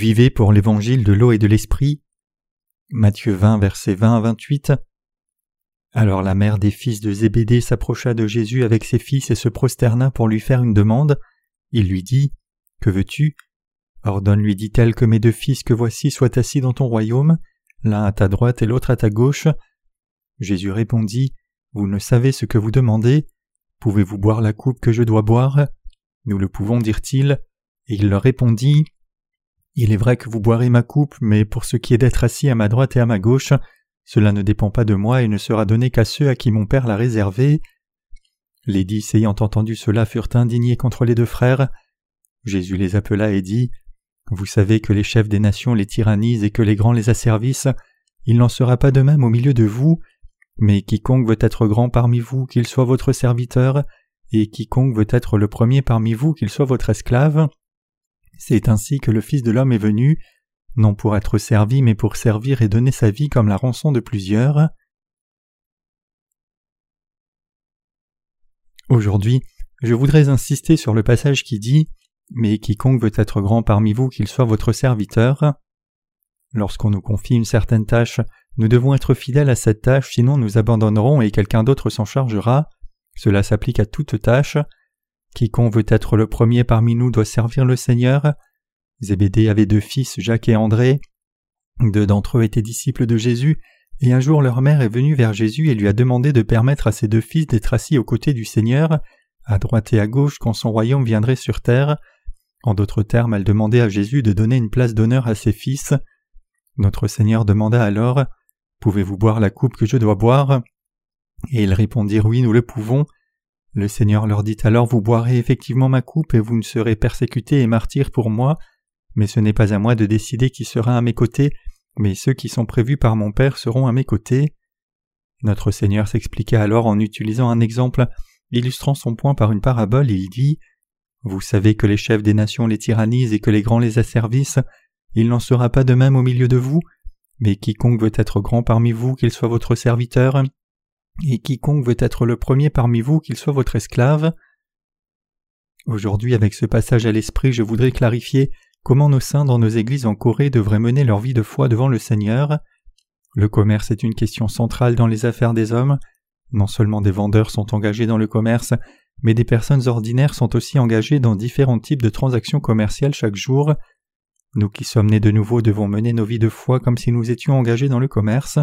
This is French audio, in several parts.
Vivez pour l'évangile de l'eau et de l'esprit. Matthieu 20, versets 20 à 28. Alors la mère des fils de Zébédée s'approcha de Jésus avec ses fils et se prosterna pour lui faire une demande. Il lui dit Que veux-tu? Ordonne, lui dit-elle, que mes deux fils que voici soient assis dans ton royaume, l'un à ta droite et l'autre à ta gauche. Jésus répondit Vous ne savez ce que vous demandez. Pouvez-vous boire la coupe que je dois boire? Nous le pouvons, dirent-ils. Et il leur répondit Il est vrai que vous boirez ma coupe, mais pour ce qui est d'être assis à ma droite et à ma gauche, cela ne dépend pas de moi et ne sera donné qu'à ceux à qui mon Père l'a réservé. Les dix ayant entendu cela furent indignés contre les deux frères. Jésus les appela et dit Vous savez que les chefs des nations les tyrannisent et que les grands les asservissent. Il n'en sera pas de même au milieu de vous. Mais quiconque veut être grand parmi vous, qu'il soit votre serviteur, et quiconque veut être le premier parmi vous, qu'il soit votre esclave. C'est ainsi que le Fils de l'homme est venu, non pour être servi, mais pour servir et donner sa vie comme la rançon de plusieurs. Aujourd'hui, je voudrais insister sur le passage qui dit Mais quiconque veut être grand parmi vous, qu'il soit votre serviteur. Lorsqu'on nous confie une certaine tâche, nous devons être fidèles à cette tâche, sinon nous abandonnerons et quelqu'un d'autre s'en chargera. Cela s'applique à toute tâche. Quiconque veut être le premier parmi nous doit servir le Seigneur. Zébédée avait deux fils, Jacques et André. Deux d'entre eux étaient disciples de Jésus, et un jour leur mère est venue vers Jésus et lui a demandé de permettre à ses deux fils d'être assis aux côtés du Seigneur, à droite et à gauche quand son royaume viendrait sur terre. En d'autres termes, elle demandait à Jésus de donner une place d'honneur à ses fils. Notre Seigneur demanda alors Pouvez-vous boire la coupe que je dois boire? Et ils répondirent Oui, nous le pouvons. Le Seigneur leur dit alors Vous boirez effectivement ma coupe et vous ne serez persécutés et martyrs pour moi, mais ce n'est pas à moi de décider qui sera à mes côtés, mais ceux qui sont prévus par mon Père seront à mes côtés. Notre Seigneur s'expliqua alors en utilisant un exemple, illustrant son point par une parabole, il dit Vous savez que les chefs des nations les tyrannisent et que les grands les asservissent, il n'en sera pas de même au milieu de vous, mais quiconque veut être grand parmi vous, qu'il soit votre serviteur, et quiconque veut être le premier parmi vous, qu'il soit votre esclave. Aujourd'hui, avec ce passage à l'esprit, je voudrais clarifier comment nos saints dans nos églises en Corée devraient mener leur vie de foi devant le Seigneur. Le commerce est une question centrale dans les affaires des hommes. Non seulement des vendeurs sont engagés dans le commerce, mais des personnes ordinaires sont aussi engagées dans différents types de transactions commerciales chaque jour. Nous qui sommes nés de nouveau devons mener nos vies de foi comme si nous étions engagés dans le commerce.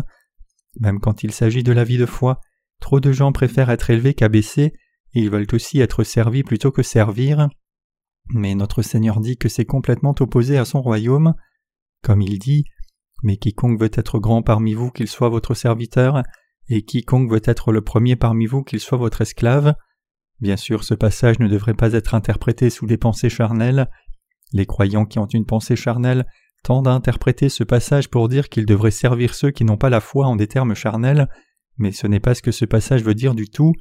Même quand il s'agit de la vie de foi, trop de gens préfèrent être élevés qu'abaissés, et ils veulent aussi être servis plutôt que servir. Mais notre Seigneur dit que c'est complètement opposé à son royaume. Comme il dit Mais quiconque veut être grand parmi vous, qu'il soit votre serviteur, et quiconque veut être le premier parmi vous, qu'il soit votre esclave. Bien sûr, ce passage ne devrait pas être interprété sous des pensées charnelles. Les croyants qui ont une pensée charnelle tendent à interpréter ce passage pour dire qu'ils devraient servir ceux qui n'ont pas la foi en des termes charnels, mais ce n'est pas ce que ce passage veut dire du tout.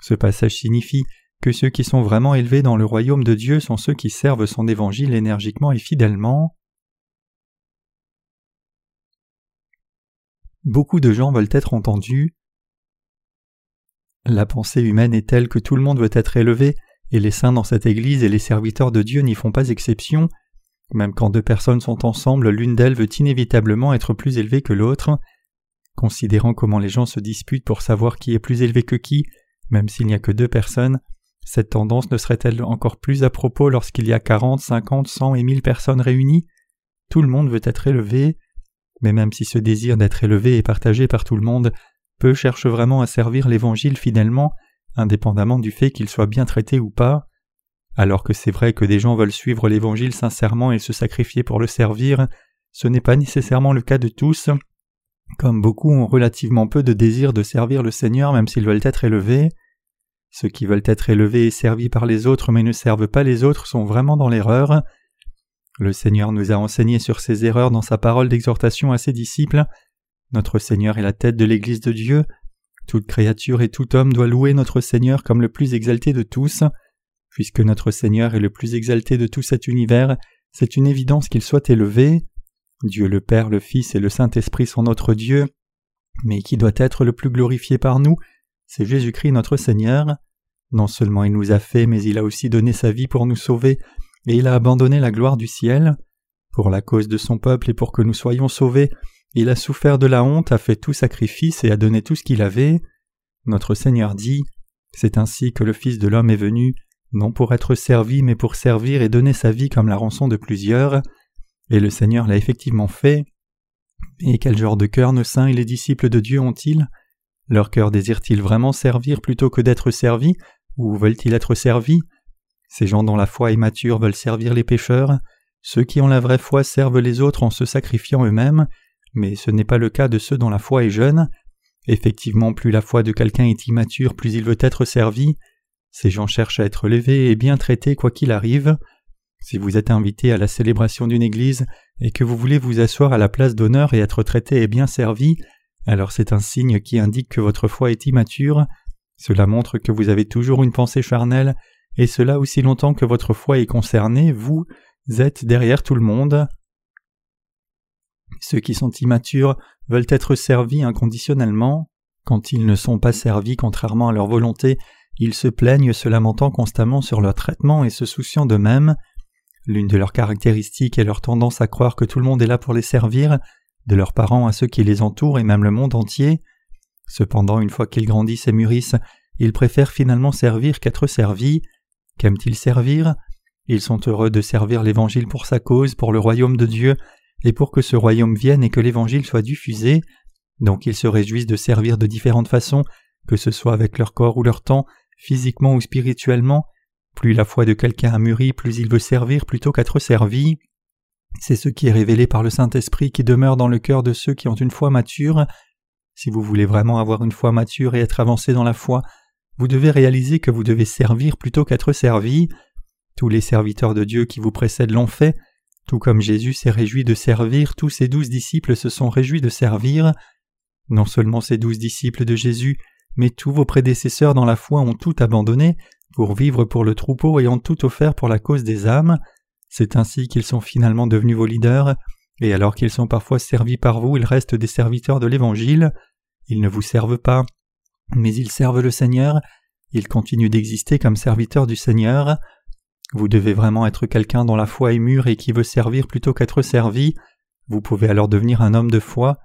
Ce passage signifie que ceux qui sont vraiment élevés dans le royaume de Dieu sont ceux qui servent son évangile énergiquement et fidèlement. Beaucoup de gens veulent être entendus. La pensée humaine est telle que tout le monde veut être élevé, et les saints dans cette Église et les serviteurs de Dieu n'y font pas exception. Même quand deux personnes sont ensemble, l'une d'elles veut inévitablement être plus élevée que l'autre. Considérant comment les gens se disputent pour savoir qui est plus élevé que qui, même s'il n'y a que deux personnes, cette tendance ne serait-elle encore plus à propos lorsqu'il y a quarante, cinquante, cent et mille personnes réunies? Tout le monde veut être élevé, mais même si ce désir d'être élevé est partagé par tout le monde, peu cherchent vraiment à servir l'Évangile fidèlement, indépendamment du fait qu'il soit bien traité ou pas. Alors que c'est vrai que des gens veulent suivre l'Évangile sincèrement et se sacrifier pour le servir, ce n'est pas nécessairement le cas de tous, comme beaucoup ont relativement peu de désir de servir le Seigneur même s'ils veulent être élevés. Ceux qui veulent être élevés et servis par les autres mais ne servent pas les autres sont vraiment dans l'erreur. Le Seigneur nous a enseigné sur ces erreurs dans sa parole d'exhortation à ses disciples. Notre Seigneur est la tête de l'Église de Dieu. Toute créature et tout homme doit louer notre Seigneur comme le plus exalté de tous. Puisque notre Seigneur est le plus exalté de tout cet univers, c'est une évidence qu'il soit élevé. Dieu le Père, le Fils et le Saint-Esprit sont notre Dieu. Mais qui doit être le plus glorifié par nous c'est Jésus-Christ notre Seigneur. Non seulement il nous a fait, mais il a aussi donné sa vie pour nous sauver, et il a abandonné la gloire du ciel. Pour la cause de son peuple et pour que nous soyons sauvés, il a souffert de la honte, a fait tout sacrifice et a donné tout ce qu'il avait. Notre Seigneur dit C'est ainsi que le Fils de l'homme est venu, non pour être servi, mais pour servir et donner sa vie comme la rançon de plusieurs. Et le Seigneur l'a effectivement fait. Et quel genre de cœur nos saints et les disciples de Dieu ont-ils? Leur cœur désire-t-il vraiment servir plutôt que d'être servi, ou veulent-ils être servis? Ces gens dont la foi est mature veulent servir les pécheurs, ceux qui ont la vraie foi servent les autres en se sacrifiant eux-mêmes, mais ce n'est pas le cas de ceux dont la foi est jeune. Effectivement, plus la foi de quelqu'un est immature, plus il veut être servi. Ces gens cherchent à être levés et bien traités quoi qu'il arrive. Si vous êtes invité à la célébration d'une église et que vous voulez vous asseoir à la place d'honneur et être traité et bien servi, alors c'est un signe qui indique que votre foi est immature. Cela montre que vous avez toujours une pensée charnelle, et cela aussi longtemps que votre foi est concernée, vous êtes derrière tout le monde. Ceux qui sont immatures veulent être servis inconditionnellement. Quand ils ne sont pas servis contrairement à leur volonté, ils se plaignent se lamentant constamment sur leur traitement et se souciant d'eux-mêmes. L'une de leurs caractéristiques est leur tendance à croire que tout le monde est là pour les servir, de leurs parents à ceux qui les entourent et même le monde entier. Cependant, une fois qu'ils grandissent et mûrissent, ils préfèrent finalement servir qu'être servis. Qu'aiment-ils servir? Ils sont heureux de servir l'Évangile pour sa cause, pour le royaume de Dieu, et pour que ce royaume vienne et que l'Évangile soit diffusé. Donc ils se réjouissent de servir de différentes façons, que ce soit avec leur corps ou leur temps, physiquement ou spirituellement. Plus la foi de quelqu'un a mûri, plus il veut servir plutôt qu'être servi. C'est ce qui est révélé par le Saint-Esprit qui demeure dans le cœur de ceux qui ont une foi mature. Si vous voulez vraiment avoir une foi mature et être avancé dans la foi, vous devez réaliser que vous devez servir plutôt qu'être servi. Tous les serviteurs de Dieu qui vous précèdent l'ont fait, tout comme Jésus s'est réjoui de servir, tous ses douze disciples se sont réjouis de servir. Non seulement ces douze disciples de Jésus, mais tous vos prédécesseurs dans la foi ont tout abandonné pour vivre pour le troupeau et ont tout offert pour la cause des âmes. C'est ainsi qu'ils sont finalement devenus vos leaders, et alors qu'ils sont parfois servis par vous, ils restent des serviteurs de l'Évangile. Ils ne vous servent pas, mais ils servent le Seigneur, ils continuent d'exister comme serviteurs du Seigneur. Vous devez vraiment être quelqu'un dont la foi est mûre et qui veut servir plutôt qu'être servi. Vous pouvez alors devenir un homme de foi.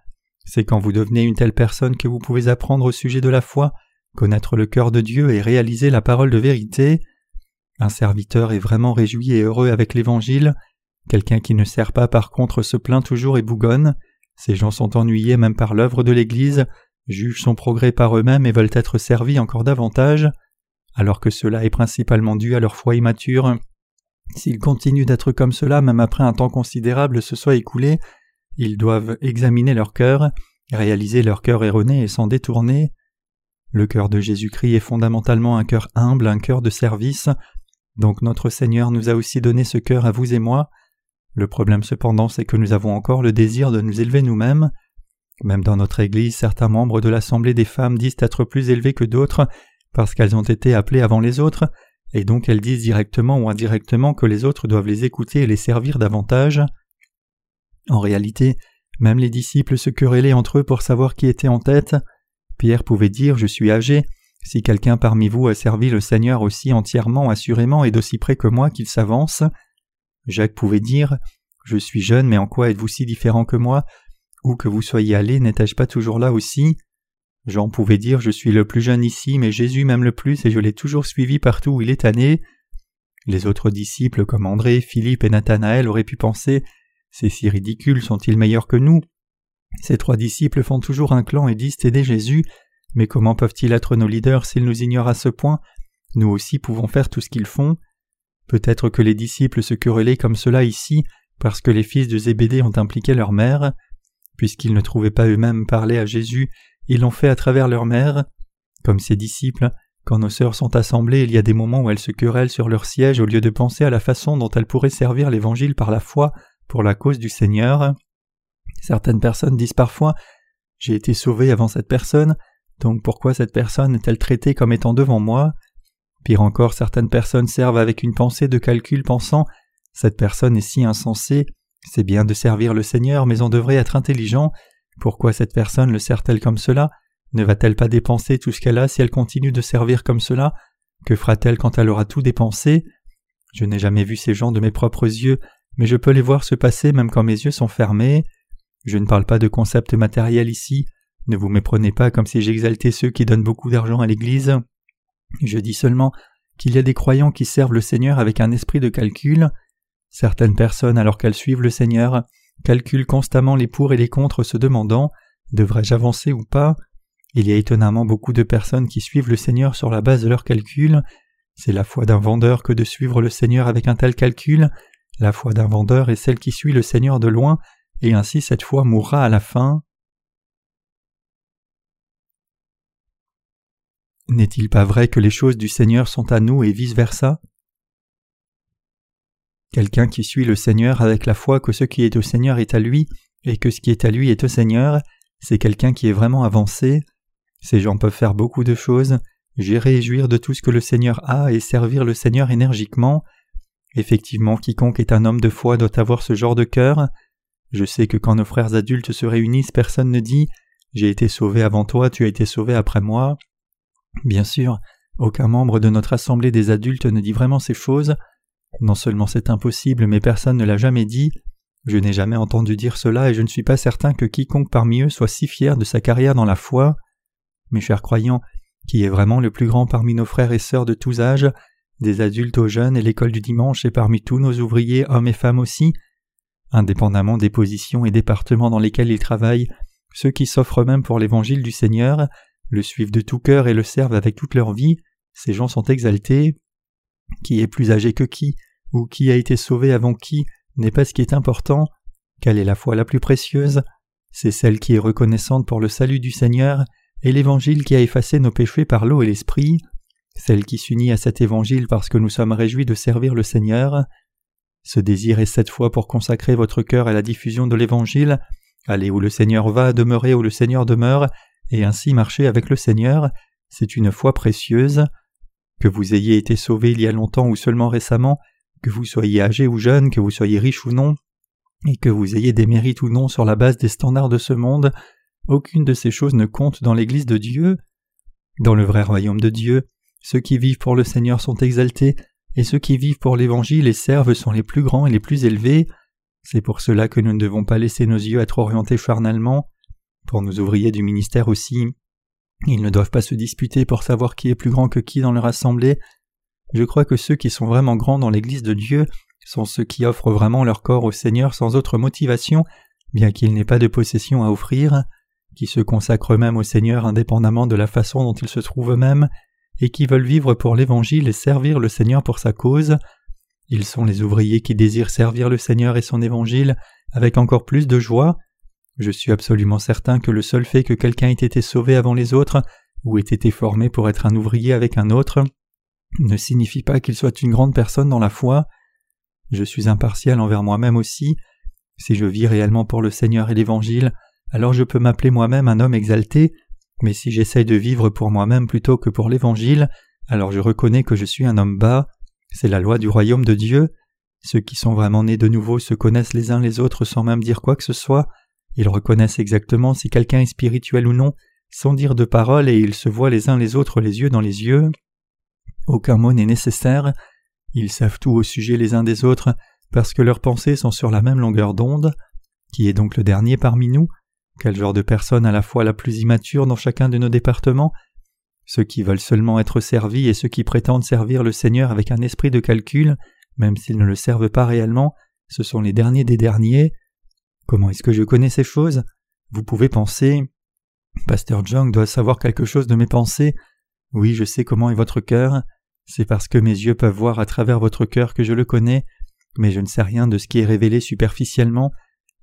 C'est quand vous devenez une telle personne que vous pouvez apprendre au sujet de la foi, connaître le cœur de Dieu et réaliser la parole de vérité. Un serviteur est vraiment réjoui et heureux avec l'Évangile. Quelqu'un qui ne sert pas par contre se plaint toujours et bougonne. Ces gens sont ennuyés même par l'œuvre de l'Église, jugent son progrès par eux-mêmes et veulent être servis encore davantage alors que cela est principalement dû à leur foi immature. S'ils continuent d'être comme cela même après un temps considérable se soit écoulé, ils doivent examiner leur cœur, réaliser leur cœur erroné et s'en détourner. Le cœur de Jésus-Christ est fondamentalement un cœur humble, un cœur de service, donc notre Seigneur nous a aussi donné ce cœur à vous et moi. Le problème cependant c'est que nous avons encore le désir de nous élever nous-mêmes. Même dans notre Église, certains membres de l'Assemblée des femmes disent être plus élevés que d'autres parce qu'elles ont été appelées avant les autres, et donc elles disent directement ou indirectement que les autres doivent les écouter et les servir davantage. En réalité, même les disciples se querellaient entre eux pour savoir qui était en tête. Pierre pouvait dire Je suis âgé. Si quelqu'un parmi vous a servi le Seigneur aussi entièrement, assurément et d'aussi près que moi qu'il s'avance. Jacques pouvait dire Je suis jeune, mais en quoi êtes-vous si différent que moi? Où que vous soyez allé, n'étais-je pas toujours là aussi? Jean pouvait dire Je suis le plus jeune ici, mais Jésus m'aime le plus et je l'ai toujours suivi partout où il est allé. Les autres disciples comme André, Philippe et Nathanaël auraient pu penser Ces si ridicules sont-ils meilleurs que nous? Ces trois disciples font toujours un clan et disent aider Jésus, mais comment peuvent-ils être nos leaders s'ils nous ignorent à ce point? Nous aussi pouvons faire tout ce qu'ils font. Peut-être que les disciples se querellaient comme cela ici parce que les fils de Zébédée ont impliqué leur mère. Puisqu'ils ne trouvaient pas eux-mêmes parler à Jésus, ils l'ont fait à travers leur mère. Comme ses disciples, quand nos sœurs sont assemblées, il y a des moments où elles se querellent sur leur siège au lieu de penser à la façon dont elles pourraient servir l'Évangile par la foi pour la cause du Seigneur. Certaines personnes disent parfois J'ai été sauvé avant cette personne, donc pourquoi cette personne est-elle traitée comme étant devant moi? Pire encore, certaines personnes servent avec une pensée de calcul pensant Cette personne est si insensée, c'est bien de servir le Seigneur, mais on devrait être intelligent, pourquoi cette personne le sert-elle comme cela? Ne va-t-elle pas dépenser tout ce qu'elle a si elle continue de servir comme cela? Que fera-t-elle quand elle aura tout dépensé? Je n'ai jamais vu ces gens de mes propres yeux, mais je peux les voir se passer même quand mes yeux sont fermés. Je ne parle pas de concepts matériels ici, ne vous méprenez pas comme si j'exaltais ceux qui donnent beaucoup d'argent à l'Église. Je dis seulement qu'il y a des croyants qui servent le Seigneur avec un esprit de calcul. Certaines personnes, alors qu'elles suivent le Seigneur, calculent constamment les pour et les contre se demandant Devrais-je avancer ou pas? Il y a étonnamment beaucoup de personnes qui suivent le Seigneur sur la base de leurs calculs. C'est la foi d'un vendeur que de suivre le Seigneur avec un tel calcul. La foi d'un vendeur est celle qui suit le Seigneur de loin, et ainsi cette foi mourra à la fin. N'est-il pas vrai que les choses du Seigneur sont à nous et vice-versa? Quelqu'un qui suit le Seigneur avec la foi que ce qui est au Seigneur est à lui et que ce qui est à lui est au Seigneur, c'est quelqu'un qui est vraiment avancé. Ces gens peuvent faire beaucoup de choses, gérer et jouir de tout ce que le Seigneur a et servir le Seigneur énergiquement. Effectivement, quiconque est un homme de foi doit avoir ce genre de cœur. Je sais que quand nos frères adultes se réunissent, personne ne dit J'ai été sauvé avant toi, tu as été sauvé après moi. Bien sûr, aucun membre de notre assemblée des adultes ne dit vraiment ces choses. Non seulement c'est impossible, mais personne ne l'a jamais dit. Je n'ai jamais entendu dire cela et je ne suis pas certain que quiconque parmi eux soit si fier de sa carrière dans la foi. Mes chers croyants, qui est vraiment le plus grand parmi nos frères et sœurs de tous âges, des adultes aux jeunes et l'école du dimanche et parmi tous nos ouvriers, hommes et femmes aussi, indépendamment des positions et départements dans lesquels ils travaillent, ceux qui s'offrent même pour l'évangile du Seigneur, le suivent de tout cœur et le servent avec toute leur vie, ces gens sont exaltés. Qui est plus âgé que qui, ou qui a été sauvé avant qui, n'est pas ce qui est important. Quelle est la foi la plus précieuse? C'est celle qui est reconnaissante pour le salut du Seigneur et l'évangile qui a effacé nos péchés par l'eau et l'esprit, celle qui s'unit à cet évangile parce que nous sommes réjouis de servir le Seigneur. Ce désir est cette foi pour consacrer votre cœur à la diffusion de l'évangile, aller où le Seigneur va, demeurer où le Seigneur demeure, et ainsi marcher avec le Seigneur, c'est une foi précieuse. Que vous ayez été sauvé il y a longtemps ou seulement récemment, que vous soyez âgé ou jeune, que vous soyez riche ou non, et que vous ayez des mérites ou non sur la base des standards de ce monde, aucune de ces choses ne compte dans l'Église de Dieu. Dans le vrai royaume de Dieu, ceux qui vivent pour le Seigneur sont exaltés, et ceux qui vivent pour l'Évangile et servent sont les plus grands et les plus élevés. C'est pour cela que nous ne devons pas laisser nos yeux être orientés charnalement. Pour nos ouvriers du ministère aussi, ils ne doivent pas se disputer pour savoir qui est plus grand que qui dans leur assemblée. Je crois que ceux qui sont vraiment grands dans l'Église de Dieu sont ceux qui offrent vraiment leur corps au Seigneur sans autre motivation, bien qu'il n'ait pas de possession à offrir, qui se consacrent même au Seigneur indépendamment de la façon dont ils se trouvent eux-mêmes, et qui veulent vivre pour l'Évangile et servir le Seigneur pour sa cause. Ils sont les ouvriers qui désirent servir le Seigneur et son Évangile avec encore plus de joie. Je suis absolument certain que le seul fait que quelqu'un ait été sauvé avant les autres, ou ait été formé pour être un ouvrier avec un autre, ne signifie pas qu'il soit une grande personne dans la foi. Je suis impartial envers moi-même aussi. Si je vis réellement pour le Seigneur et l'Évangile, alors je peux m'appeler moi-même un homme exalté, mais si j'essaye de vivre pour moi-même plutôt que pour l'Évangile, alors je reconnais que je suis un homme bas. C'est la loi du royaume de Dieu. Ceux qui sont vraiment nés de nouveau se connaissent les uns les autres sans même dire quoi que ce soit. Ils reconnaissent exactement si quelqu'un est spirituel ou non, sans dire de parole, et ils se voient les uns les autres les yeux dans les yeux. Aucun mot n'est nécessaire. Ils savent tout au sujet les uns des autres, parce que leurs pensées sont sur la même longueur d'onde. Qui est donc le dernier parmi nous? Quel genre de personne à la fois la plus immature dans chacun de nos départements? Ceux qui veulent seulement être servis et ceux qui prétendent servir le Seigneur avec un esprit de calcul, même s'ils ne le servent pas réellement, ce sont les derniers des derniers. Comment est-ce que je connais ces choses? Vous pouvez penser Pasteur Jung doit savoir quelque chose de mes pensées. Oui, je sais comment est votre cœur. C'est parce que mes yeux peuvent voir à travers votre cœur que je le connais, mais je ne sais rien de ce qui est révélé superficiellement.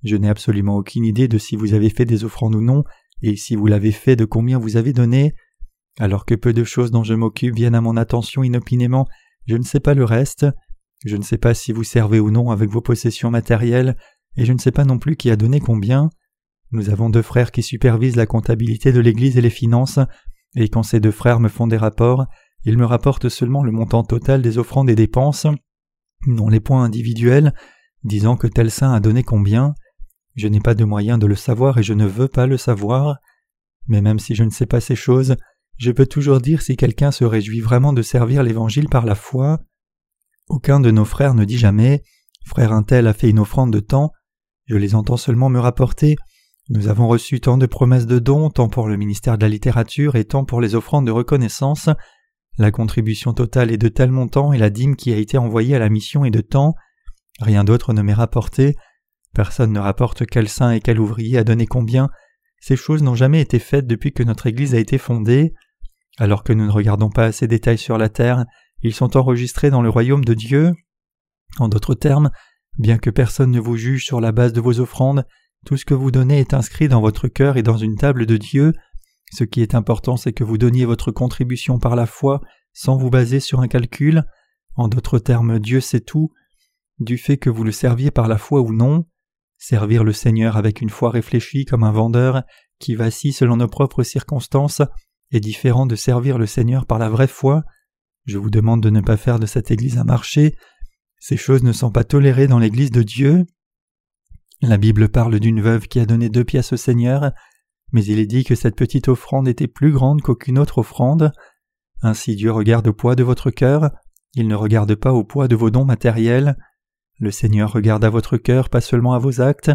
Je n'ai absolument aucune idée de si vous avez fait des offrandes ou non, et si vous l'avez fait de combien vous avez donné. Alors que peu de choses dont je m'occupe viennent à mon attention inopinément, je ne sais pas le reste. Je ne sais pas si vous servez ou non avec vos possessions matérielles, et je ne sais pas non plus qui a donné combien. Nous avons deux frères qui supervisent la comptabilité de l'Église et les finances, et quand ces deux frères me font des rapports, ils me rapportent seulement le montant total des offrandes et dépenses, non les points individuels, disant que tel saint a donné combien. Je n'ai pas de moyen de le savoir et je ne veux pas le savoir. Mais même si je ne sais pas ces choses, je peux toujours dire si quelqu'un se réjouit vraiment de servir l'Évangile par la foi. Aucun de nos frères ne dit jamais Frère un tel a fait une offrande de temps, je les entends seulement me rapporter. Nous avons reçu tant de promesses de dons, tant pour le ministère de la littérature et tant pour les offrandes de reconnaissance. La contribution totale est de tel montant et la dîme qui a été envoyée à la mission est de temps. Rien d'autre ne m'est rapporté. Personne ne rapporte quel saint et quel ouvrier a donné combien. Ces choses n'ont jamais été faites depuis que notre Église a été fondée. Alors que nous ne regardons pas ces détails sur la terre, ils sont enregistrés dans le royaume de Dieu. En d'autres termes, bien que personne ne vous juge sur la base de vos offrandes, tout ce que vous donnez est inscrit dans votre cœur et dans une table de Dieu. Ce qui est important, c'est que vous donniez votre contribution par la foi sans vous baser sur un calcul. En d'autres termes, Dieu sait tout. Du fait que vous le serviez par la foi ou non, servir le Seigneur avec une foi réfléchie comme un vendeur qui vacille selon nos propres circonstances est différent de servir le Seigneur par la vraie foi. Je vous demande de ne pas faire de cette Église un marché. Ces choses ne sont pas tolérées dans l'Église de Dieu. La Bible parle d'une veuve qui a donné deux pièces au Seigneur, mais il est dit que cette petite offrande était plus grande qu'aucune autre offrande. Ainsi Dieu regarde au poids de votre cœur, il ne regarde pas au poids de vos dons matériels. Le Seigneur regarde à votre cœur, pas seulement à vos actes.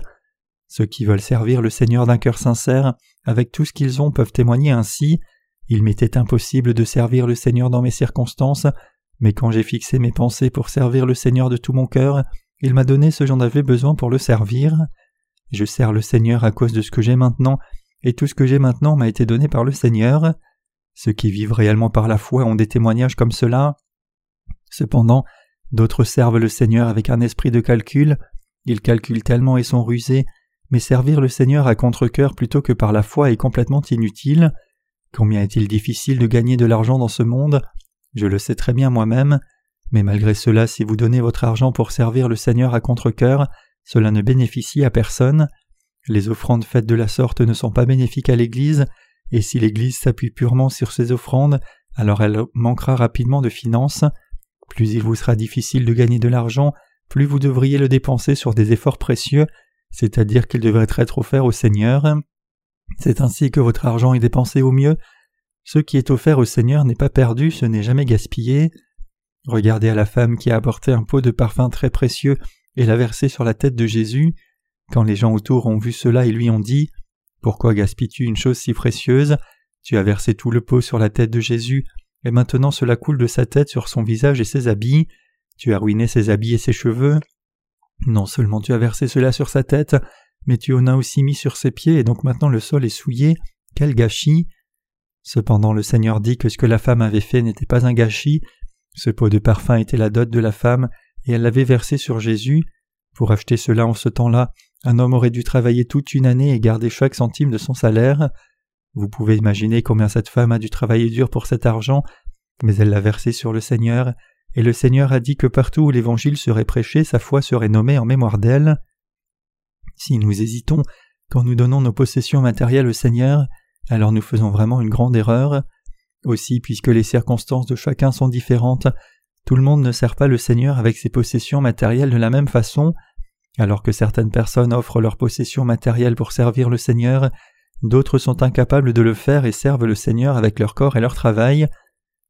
Ceux qui veulent servir le Seigneur d'un cœur sincère, avec tout ce qu'ils ont, peuvent témoigner ainsi. Il m'était impossible de servir le Seigneur dans mes circonstances, mais quand j'ai fixé mes pensées pour servir le Seigneur de tout mon cœur, il m'a donné ce j'en avais besoin pour le servir. Je sers le Seigneur à cause de ce que j'ai maintenant, et tout ce que j'ai maintenant m'a été donné par le Seigneur. Ceux qui vivent réellement par la foi ont des témoignages comme cela. Cependant, d'autres servent le Seigneur avec un esprit de calcul, ils calculent tellement et sont rusés, mais servir le Seigneur à contre-cœur plutôt que par la foi est complètement inutile. Combien est-il difficile de gagner de l'argent dans ce monde? Je le sais très bien moi-même, mais malgré cela, si vous donnez votre argent pour servir le Seigneur à contre-cœur, cela ne bénéficie à personne. Les offrandes faites de la sorte ne sont pas bénéfiques à l'Église, et si l'Église s'appuie purement sur ces offrandes, alors elle manquera rapidement de finances. Plus il vous sera difficile de gagner de l'argent, plus vous devriez le dépenser sur des efforts précieux, c'est-à-dire qu'il devrait être offert au Seigneur. C'est ainsi que votre argent est dépensé au mieux. Ce qui est offert au Seigneur n'est pas perdu, ce n'est jamais gaspillé. Regardez à la femme qui a apporté un pot de parfum très précieux et l'a versé sur la tête de Jésus. Quand les gens autour ont vu cela, ils lui ont dit Pourquoi gaspilles-tu une chose si précieuse? Tu as versé tout le pot sur la tête de Jésus, et maintenant cela coule de sa tête sur son visage et ses habits. Tu as ruiné ses habits et ses cheveux. Non seulement tu as versé cela sur sa tête, mais tu en as aussi mis sur ses pieds, et donc maintenant le sol est souillé. Quel gâchis Cependant le Seigneur dit que ce que la femme avait fait n'était pas un gâchis. Ce pot de parfum était la dot de la femme, et elle l'avait versé sur Jésus. Pour acheter cela en ce temps-là, un homme aurait dû travailler toute une année et garder chaque centime de son salaire. Vous pouvez imaginer combien cette femme a dû travailler dur pour cet argent, mais elle l'a versé sur le Seigneur, et le Seigneur a dit que partout où l'Évangile serait prêché, sa foi serait nommée en mémoire d'elle. Si nous hésitons quand nous donnons nos possessions matérielles au Seigneur, alors nous faisons vraiment une grande erreur. Aussi, puisque les circonstances de chacun sont différentes, tout le monde ne sert pas le Seigneur avec ses possessions matérielles de la même façon, alors que certaines personnes offrent leurs possessions matérielles pour servir le Seigneur, d'autres sont incapables de le faire et servent le Seigneur avec leur corps et leur travail.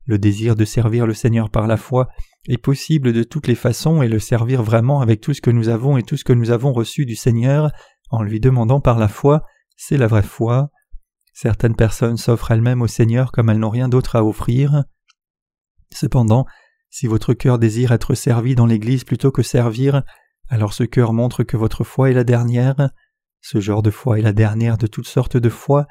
Le désir de servir le Seigneur par la foi est possible de toutes les façons et le servir vraiment avec tout ce que nous avons et tout ce que nous avons reçu du Seigneur en lui demandant par la foi, c'est la vraie foi. Certaines personnes s'offrent elles-mêmes au Seigneur comme elles n'ont rien d'autre à offrir. Cependant, si votre cœur désire être servi dans l'Église plutôt que servir, alors ce cœur montre que votre foi est la dernière. Ce genre de foi est la dernière de toutes sortes de foi.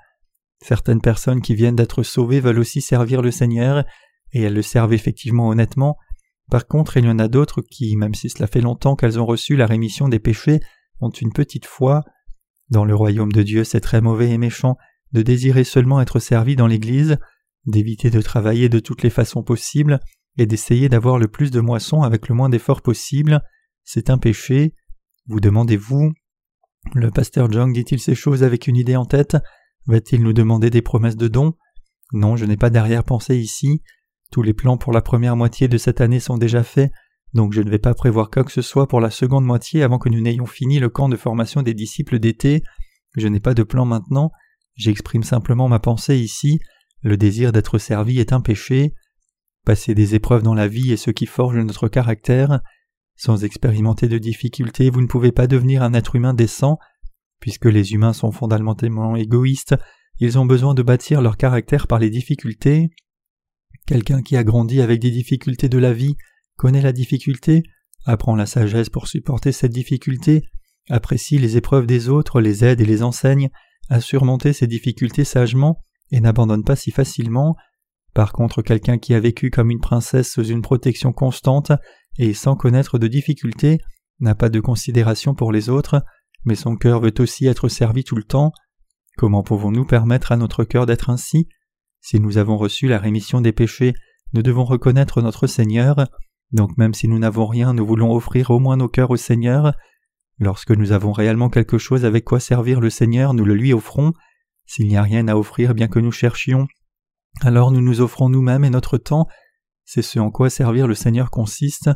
Certaines personnes qui viennent d'être sauvées veulent aussi servir le Seigneur, et elles le servent effectivement honnêtement. Par contre, il y en a d'autres qui, même si cela fait longtemps qu'elles ont reçu la rémission des péchés, ont une petite foi. Dans le royaume de Dieu, c'est très mauvais et méchant de désirer seulement être servi dans l'Église, d'éviter de travailler de toutes les façons possibles, et d'essayer d'avoir le plus de moissons avec le moins d'efforts possible. C'est un péché. Vous demandez-vous Le pasteur Jung dit-il ces choses avec une idée en tête? Va-t-il nous demander des promesses de dons? Non, je n'ai pas d'arrière-pensée ici. Tous les plans pour la première moitié de cette année sont déjà faits, donc je ne vais pas prévoir quoi que ce soit pour la seconde moitié avant que nous n'ayons fini le camp de formation des disciples d'été. Je n'ai pas de plan maintenant, j'exprime simplement ma pensée ici. Le désir d'être servi est un péché. Passer des épreuves dans la vie est ce qui forge notre caractère. Sans expérimenter de difficultés, vous ne pouvez pas devenir un être humain décent. Puisque les humains sont fondamentalement égoïstes, ils ont besoin de bâtir leur caractère par les difficultés. Quelqu'un qui a grandi avec des difficultés de la vie connaît la difficulté, apprend la sagesse pour supporter cette difficulté, apprécie les épreuves des autres, les aide et les enseigne, à surmonter ces difficultés sagement et n'abandonne pas si facilement. Par contre, quelqu'un qui a vécu comme une princesse sous une protection constante et sans connaître de difficultés n'a pas de considération pour les autres, mais son cœur veut aussi être servi tout le temps. Comment pouvons-nous permettre à notre cœur d'être ainsi? Si nous avons reçu la rémission des péchés, nous devons reconnaître notre Seigneur, donc même si nous n'avons rien, nous voulons offrir au moins nos cœurs au Seigneur. Lorsque nous avons réellement quelque chose avec quoi servir le Seigneur, nous le lui offrons. S'il n'y a rien à offrir bien que nous cherchions, alors nous nous offrons nous-mêmes et notre temps. C'est ce en quoi servir le Seigneur consiste.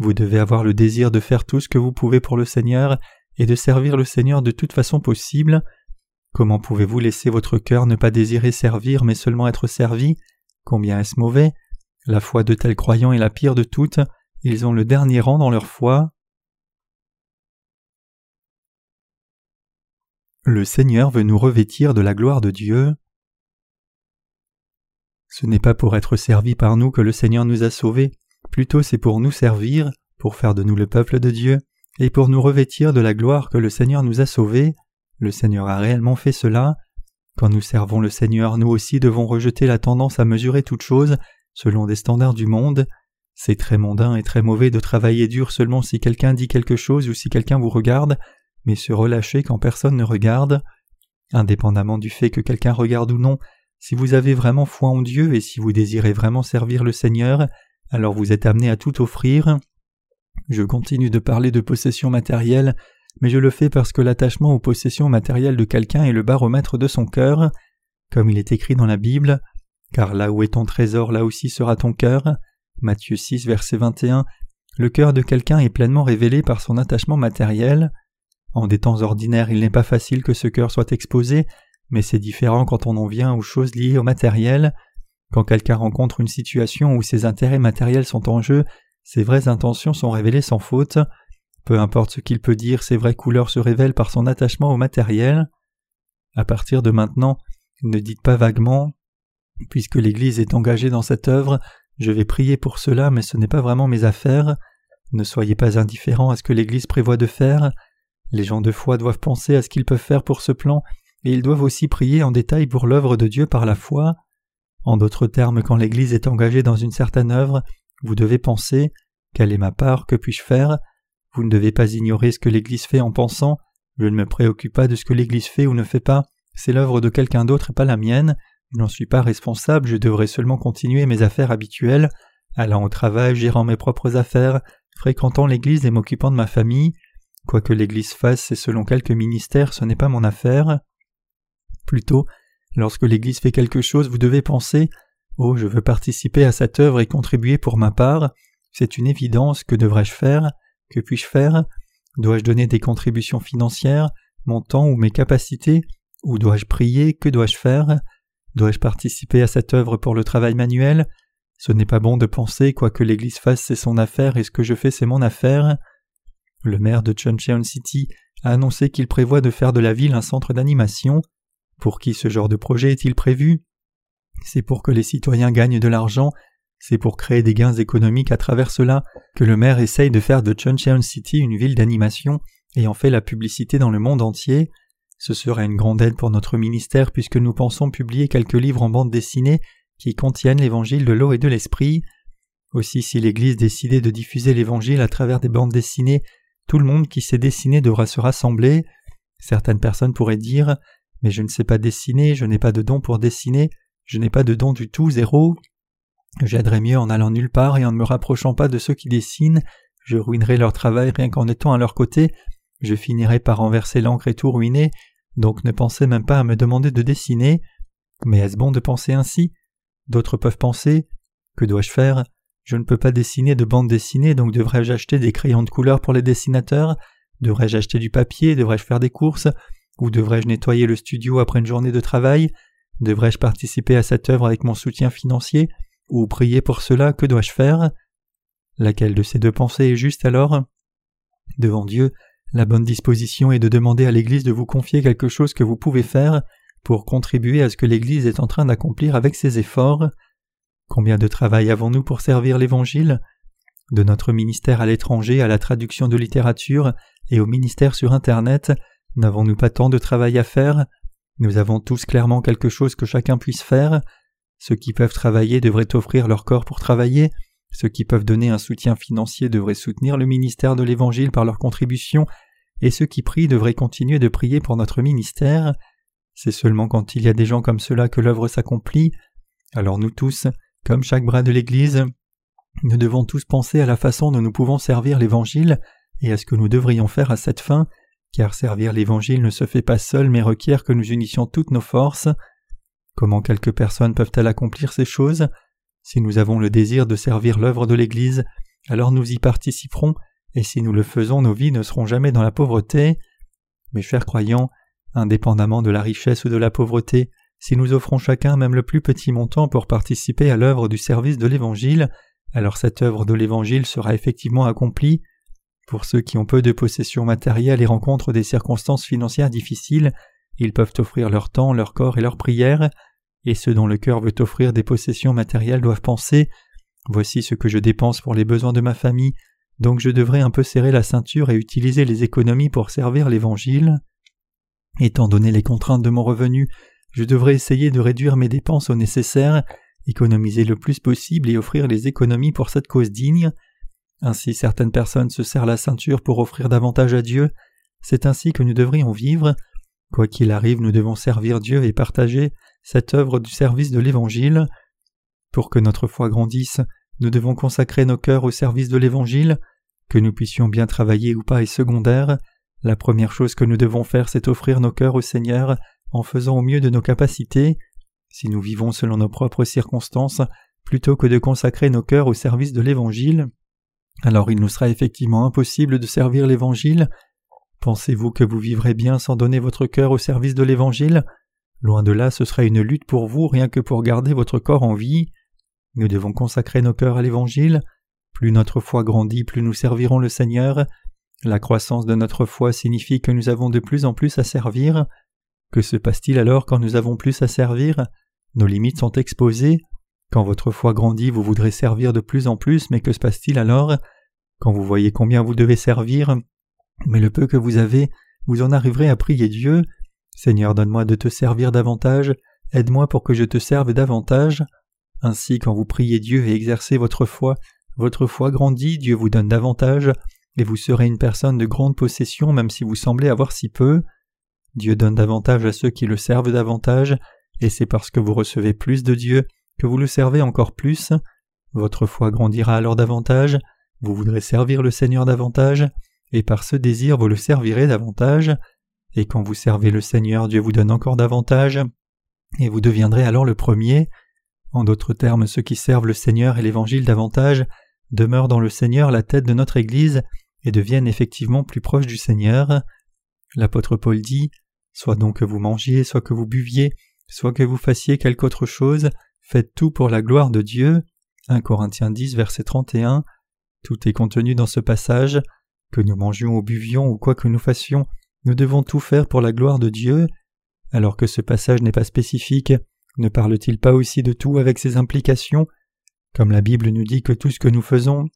Vous devez avoir le désir de faire tout ce que vous pouvez pour le Seigneur et de servir le Seigneur de toute façon possible. Comment pouvez-vous laisser votre cœur ne pas désirer servir mais seulement être servi? Combien est-ce mauvais? La foi de tels croyants est la pire de toutes, ils ont le dernier rang dans leur foi. Le Seigneur veut nous revêtir de la gloire de Dieu. Ce n'est pas pour être servi par nous que le Seigneur nous a sauvés, plutôt c'est pour nous servir, pour faire de nous le peuple de Dieu, et pour nous revêtir de la gloire que le Seigneur nous a sauvés. Le Seigneur a réellement fait cela. Quand nous servons le Seigneur, nous aussi devons rejeter la tendance à mesurer toutes choses selon des standards du monde. C'est très mondain et très mauvais de travailler dur seulement si quelqu'un dit quelque chose ou si quelqu'un vous regarde, mais se relâcher quand personne ne regarde. Indépendamment du fait que quelqu'un regarde ou non, si vous avez vraiment foi en Dieu et si vous désirez vraiment servir le Seigneur, alors vous êtes amené à tout offrir. Je continue de parler de possession matérielle, mais je le fais parce que l'attachement aux possessions matérielles de quelqu'un est le baromètre de son cœur, comme il est écrit dans la Bible, car là où est ton trésor, là aussi sera ton cœur. Matthieu 6, verset 21. Le cœur de quelqu'un est pleinement révélé par son attachement matériel. En des temps ordinaires, il n'est pas facile que ce cœur soit exposé, mais c'est différent quand on en vient aux choses liées au matériel. Quand quelqu'un rencontre une situation où ses intérêts matériels sont en jeu, ses vraies intentions sont révélées sans faute. Peu importe ce qu'il peut dire, ses vraies couleurs se révèlent par son attachement au matériel. À partir de maintenant, ne dites pas vaguement Puisque l'Église est engagée dans cette œuvre, je vais prier pour cela, mais ce n'est pas vraiment mes affaires. Ne soyez pas indifférents à ce que l'Église prévoit de faire. Les gens de foi doivent penser à ce qu'ils peuvent faire pour ce plan, et ils doivent aussi prier en détail pour l'œuvre de Dieu par la foi. En d'autres termes, quand l'Église est engagée dans une certaine œuvre, vous devez penser Quelle est ma part Que puis-je faire? Vous ne devez pas ignorer ce que l'Église fait en pensant Je ne me préoccupe pas de ce que l'Église fait ou ne fait pas, c'est l'œuvre de quelqu'un d'autre et pas la mienne, je n'en suis pas responsable, je devrais seulement continuer mes affaires habituelles, allant au travail, gérant mes propres affaires, fréquentant l'Église et m'occupant de ma famille. Quoi que l'Église fasse, c'est selon quelques ministères, ce n'est pas mon affaire. Plutôt, lorsque l'Église fait quelque chose, vous devez penser Oh, je veux participer à cette œuvre et contribuer pour ma part. C'est une évidence. Que devrais-je faire? Que puis-je faire? Dois-je donner des contributions financières, mon temps ou mes capacités? Ou dois-je prier? Que dois-je faire? Dois-je participer à cette œuvre pour le travail manuel? Ce n'est pas bon de penser quoi que l'Église fasse c'est son affaire et ce que je fais c'est mon affaire. Le maire de Chuncheon City a annoncé qu'il prévoit de faire de la ville un centre d'animation. Pour qui ce genre de projet est-il prévu? C'est pour que les citoyens gagnent de l'argent, c'est pour créer des gains économiques à travers cela que le maire essaye de faire de Chuncheon City une ville d'animation et en fait la publicité dans le monde entier? Ce serait une grande aide pour notre ministère puisque nous pensons publier quelques livres en bande dessinée qui contiennent l'évangile de l'eau et de l'esprit. Aussi si l'Église décidait de diffuser l'évangile à travers des bandes dessinées, tout le monde qui sait dessiner devra se rassembler. Certaines personnes pourraient dire mais je ne sais pas dessiner, je n'ai pas de don pour dessiner, je n'ai pas de don du tout, zéro. J'aiderais mieux en allant nulle part et en ne me rapprochant pas de ceux qui dessinent, je ruinerai leur travail rien qu'en étant à leur côté, je finirai par renverser l'encre et tout ruiner, donc ne pensez même pas à me demander de dessiner. Mais est-ce bon de penser ainsi? D'autres peuvent penser. Que dois-je faire? Je ne peux pas dessiner de bande dessinée, donc devrais-je acheter des crayons de couleur pour les dessinateurs? Devrais-je acheter du papier? Devrais-je faire des courses? Ou devrais-je nettoyer le studio après une journée de travail? Devrais-je participer à cette œuvre avec mon soutien financier? Ou prier pour cela? Que dois-je faire? Laquelle de ces deux pensées est juste alors? Devant Dieu, la bonne disposition est de demander à l'Église de vous confier quelque chose que vous pouvez faire pour contribuer à ce que l'Église est en train d'accomplir avec ses efforts. Combien de travail avons-nous pour servir l'Évangile? De notre ministère à l'étranger, à la traduction de littérature et au ministère sur Internet, n'avons-nous pas tant de travail à faire? Nous avons tous clairement quelque chose que chacun puisse faire. Ceux qui peuvent travailler devraient offrir leur corps pour travailler, ceux qui peuvent donner un soutien financier devraient soutenir le ministère de l'Évangile par leur contribution, et ceux qui prient devraient continuer de prier pour notre ministère. C'est seulement quand il y a des gens comme cela que l'œuvre s'accomplit. Alors nous tous, comme chaque bras de l'Église, nous devons tous penser à la façon dont nous pouvons servir l'Évangile et à ce que nous devrions faire à cette fin, car servir l'Évangile ne se fait pas seul mais requiert que nous unissions toutes nos forces. Comment quelques personnes peuvent-elles accomplir ces choses? Si nous avons le désir de servir l'œuvre de l'Église, alors nous y participerons, et si nous le faisons, nos vies ne seront jamais dans la pauvreté. Mes chers croyants, indépendamment de la richesse ou de la pauvreté, si nous offrons chacun même le plus petit montant pour participer à l'œuvre du service de l'Évangile, alors cette œuvre de l'Évangile sera effectivement accomplie. Pour ceux qui ont peu de possessions matérielles et rencontrent des circonstances financières difficiles, ils peuvent offrir leur temps, leur corps et leurs prières, et ceux dont le cœur veut offrir des possessions matérielles doivent penser Voici ce que je dépense pour les besoins de ma famille, donc je devrais un peu serrer la ceinture et utiliser les économies pour servir l'Évangile. Étant donné les contraintes de mon revenu, je devrais essayer de réduire mes dépenses au nécessaire, économiser le plus possible et offrir les économies pour cette cause digne. Ainsi certaines personnes se serrent la ceinture pour offrir davantage à Dieu. C'est ainsi que nous devrions vivre. Quoi qu'il arrive, nous devons servir Dieu et partager cette œuvre du service de l'Évangile. Pour que notre foi grandisse, nous devons consacrer nos cœurs au service de l'Évangile. Que nous puissions bien travailler ou pas est secondaire. La première chose que nous devons faire, c'est offrir nos cœurs au Seigneur en faisant au mieux de nos capacités. Si nous vivons selon nos propres circonstances, plutôt que de consacrer nos cœurs au service de l'Évangile, alors il nous sera effectivement impossible de servir l'Évangile. Pensez-vous que vous vivrez bien sans donner votre cœur au service de l'Évangile? Loin de là, ce sera une lutte pour vous rien que pour garder votre corps en vie. Nous devons consacrer nos cœurs à l'Évangile. Plus notre foi grandit, plus nous servirons le Seigneur. La croissance de notre foi signifie que nous avons de plus en plus à servir. Que se passe-t-il alors quand nous avons plus à servir? Nos limites sont exposées. Quand votre foi grandit, vous voudrez servir de plus en plus, mais que se passe-t-il alors? Quand vous voyez combien vous devez servir, mais le peu que vous avez, vous en arriverez à prier Dieu. Seigneur, donne-moi de te servir davantage, aide-moi pour que je te serve davantage. Ainsi, quand vous priez Dieu et exercez votre foi, votre foi grandit, Dieu vous donne davantage, et vous serez une personne de grande possession même si vous semblez avoir si peu. Dieu donne davantage à ceux qui le servent davantage, et c'est parce que vous recevez plus de Dieu que vous le servez encore plus. Votre foi grandira alors davantage, vous voudrez servir le Seigneur davantage, et par ce désir vous le servirez davantage, et quand vous servez le Seigneur, Dieu vous donne encore davantage, et vous deviendrez alors le premier. En d'autres termes, ceux qui servent le Seigneur et l'Évangile davantage demeurent dans le Seigneur la tête de notre Église et deviennent effectivement plus proches du Seigneur. L'apôtre Paul dit Soit donc que vous mangiez, soit que vous buviez, soit que vous fassiez quelque autre chose, faites tout pour la gloire de Dieu. 1 Corinthiens 10, verset 31. Tout est contenu dans ce passage. Que nous mangions ou buvions ou quoi que nous fassions, nous devons tout faire pour la gloire de Dieu. Alors que ce passage n'est pas spécifique, ne parle-t-il pas aussi de tout avec ses implications? Comme la Bible nous dit que tout ce que nous faisons,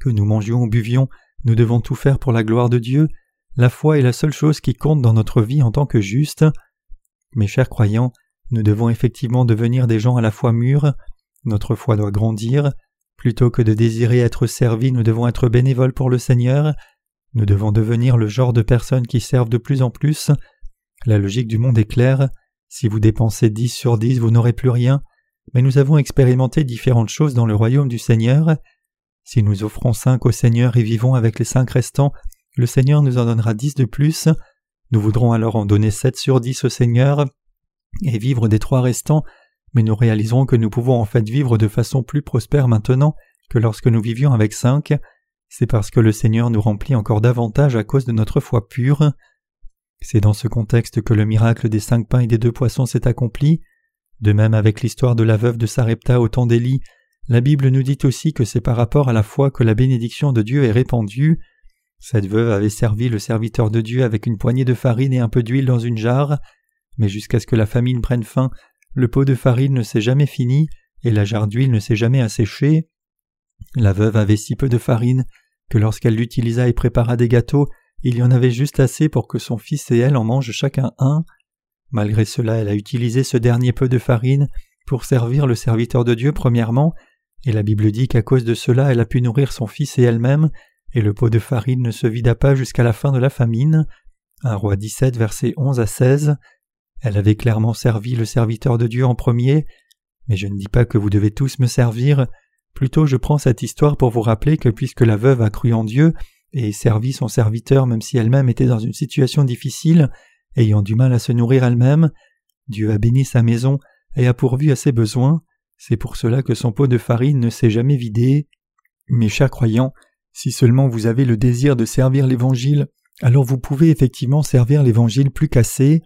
que nous mangions ou buvions, nous devons tout faire pour la gloire de Dieu, la foi est la seule chose qui compte dans notre vie en tant que juste. Mes chers croyants, nous devons effectivement devenir des gens à la fois mûrs, notre foi doit grandir, plutôt que de désirer être servis, nous devons être bénévoles pour le Seigneur, nous devons devenir le genre de personnes qui servent de plus en plus. La logique du monde est claire, si vous dépensez dix sur dix, vous n'aurez plus rien, mais nous avons expérimenté différentes choses dans le royaume du Seigneur. Si nous offrons cinq au Seigneur et vivons avec les cinq restants, le Seigneur nous en donnera dix de plus. Nous voudrons alors en donner sept sur dix au Seigneur et vivre des trois restants, mais nous réaliserons que nous pouvons en fait vivre de façon plus prospère maintenant que lorsque nous vivions avec cinq. C'est parce que le Seigneur nous remplit encore davantage à cause de notre foi pure. C'est dans ce contexte que le miracle des cinq pains et des deux poissons s'est accompli. De même avec l'histoire de la veuve de Sarepta au temps d'Élie, la Bible nous dit aussi que c'est par rapport à la foi que la bénédiction de Dieu est répandue. Cette veuve avait servi le serviteur de Dieu avec une poignée de farine et un peu d'huile dans une jarre, mais jusqu'à ce que la famine prenne fin, le pot de farine ne s'est jamais fini et la jarre d'huile ne s'est jamais asséchée. La veuve avait si peu de farine que lorsqu'elle l'utilisa et prépara des gâteaux, il y en avait juste assez pour que son fils et elle en mangent chacun un. Malgré cela, elle a utilisé ce dernier peu de farine pour servir le serviteur de Dieu premièrement, et la Bible dit qu'à cause de cela elle a pu nourrir son fils et elle-même, et le pot de farine ne se vida pas jusqu'à la fin de la famine. Un roi 17, versets 11 à 16. Elle avait clairement servi le serviteur de Dieu en premier, mais je ne dis pas que vous devez tous me servir, plutôt je prends cette histoire pour vous rappeler que puisque la veuve a cru en Dieu et servi son serviteur même si elle-même était dans une situation difficile, ayant du mal à se nourrir elle-même, Dieu a béni sa maison et a pourvu à ses besoins, c'est pour cela que son pot de farine ne s'est jamais vidé. Mes chers croyants, si seulement vous avez le désir de servir l'Évangile, alors vous pouvez effectivement servir l'Évangile plus qu'assez.